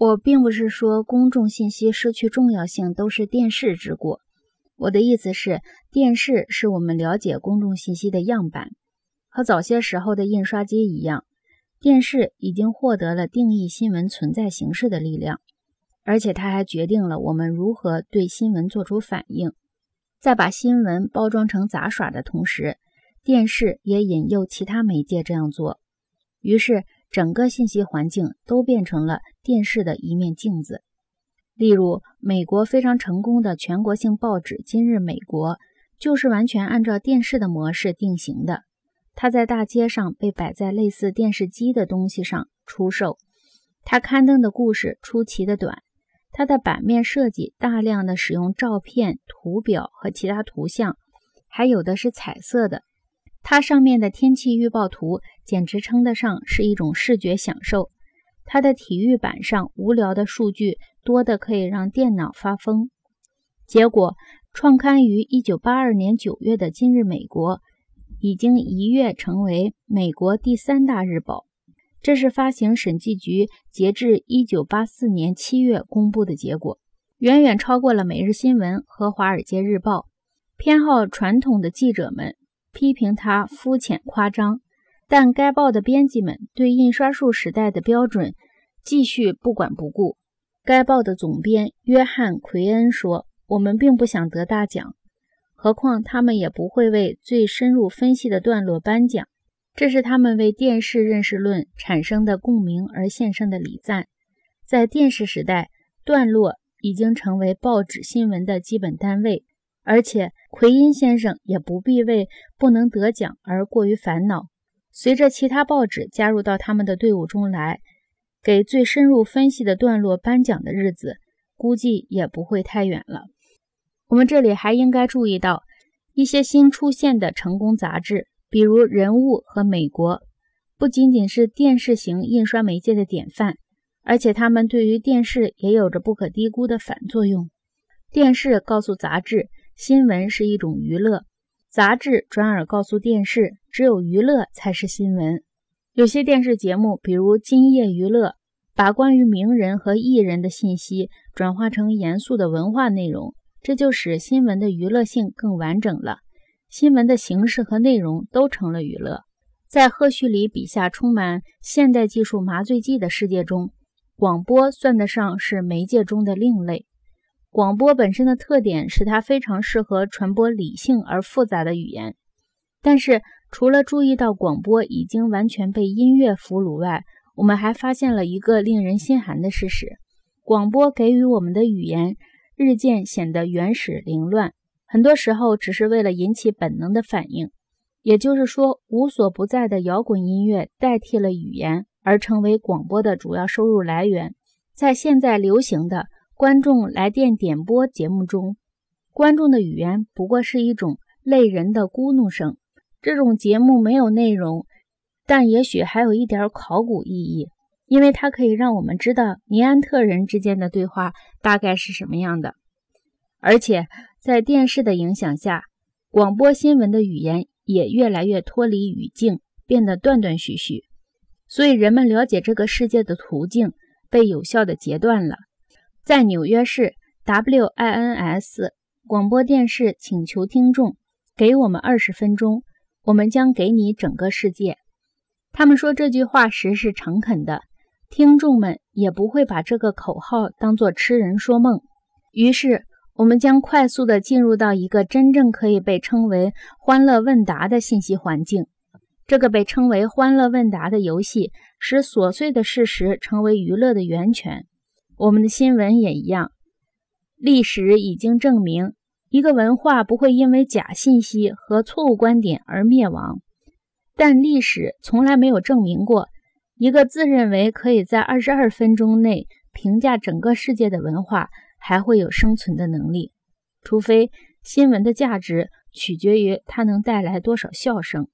我并不是说公众信息失去重要性都是电视之过，我的意思是，电视是我们了解公众信息的样板，和早些时候的印刷机一样，电视已经获得了定义新闻存在形式的力量，而且它还决定了我们如何对新闻做出反应。在把新闻包装成杂耍的同时，电视也引诱其他媒介这样做，于是。整个信息环境都变成了电视的一面镜子。例如，美国非常成功的全国性报纸《今日美国》就是完全按照电视的模式定型的。它在大街上被摆在类似电视机的东西上出售。它刊登的故事出奇的短。它的版面设计大量的使用照片、图表和其他图像，还有的是彩色的。它上面的天气预报图简直称得上是一种视觉享受。它的体育版上无聊的数据多得可以让电脑发疯。结果，创刊于1982年9月的《今日美国》已经一跃成为美国第三大日报。这是发行审计局截至1984年7月公布的结果，远远超过了《每日新闻》和《华尔街日报》。偏好传统的记者们。批评他肤浅夸张，但该报的编辑们对印刷术时代的标准继续不管不顾。该报的总编约翰·奎恩说：“我们并不想得大奖，何况他们也不会为最深入分析的段落颁奖。这是他们为电视认识论产生的共鸣而献上的礼赞。在电视时代，段落已经成为报纸新闻的基本单位。”而且，奎因先生也不必为不能得奖而过于烦恼。随着其他报纸加入到他们的队伍中来，给最深入分析的段落颁奖的日子，估计也不会太远了。我们这里还应该注意到一些新出现的成功杂志，比如《人物》和《美国》，不仅仅是电视型印刷媒介的典范，而且他们对于电视也有着不可低估的反作用。电视告诉杂志。新闻是一种娱乐，杂志转而告诉电视，只有娱乐才是新闻。有些电视节目，比如《今夜娱乐》，把关于名人和艺人的信息转化成严肃的文化内容，这就使新闻的娱乐性更完整了。新闻的形式和内容都成了娱乐。在赫胥黎笔下充满现代技术麻醉剂的世界中，广播算得上是媒介中的另类。广播本身的特点使它非常适合传播理性而复杂的语言。但是，除了注意到广播已经完全被音乐俘虏外，我们还发现了一个令人心寒的事实：广播给予我们的语言日渐显得原始凌乱，很多时候只是为了引起本能的反应。也就是说，无所不在的摇滚音乐代替了语言，而成为广播的主要收入来源。在现在流行的。观众来电点播节目中，观众的语言不过是一种累人的咕哝声。这种节目没有内容，但也许还有一点考古意义，因为它可以让我们知道尼安特人之间的对话大概是什么样的。而且，在电视的影响下，广播新闻的语言也越来越脱离语境，变得断断续续，所以人们了解这个世界的途径被有效地截断了。在纽约市 WINS 广播电视请求听众给我们二十分钟，我们将给你整个世界。他们说这句话时是诚恳的，听众们也不会把这个口号当作痴人说梦。于是，我们将快速地进入到一个真正可以被称为“欢乐问答”的信息环境。这个被称为“欢乐问答”的游戏，使琐碎的事实成为娱乐的源泉。我们的新闻也一样。历史已经证明，一个文化不会因为假信息和错误观点而灭亡，但历史从来没有证明过，一个自认为可以在二十二分钟内评价整个世界的文化还会有生存的能力，除非新闻的价值取决于它能带来多少笑声。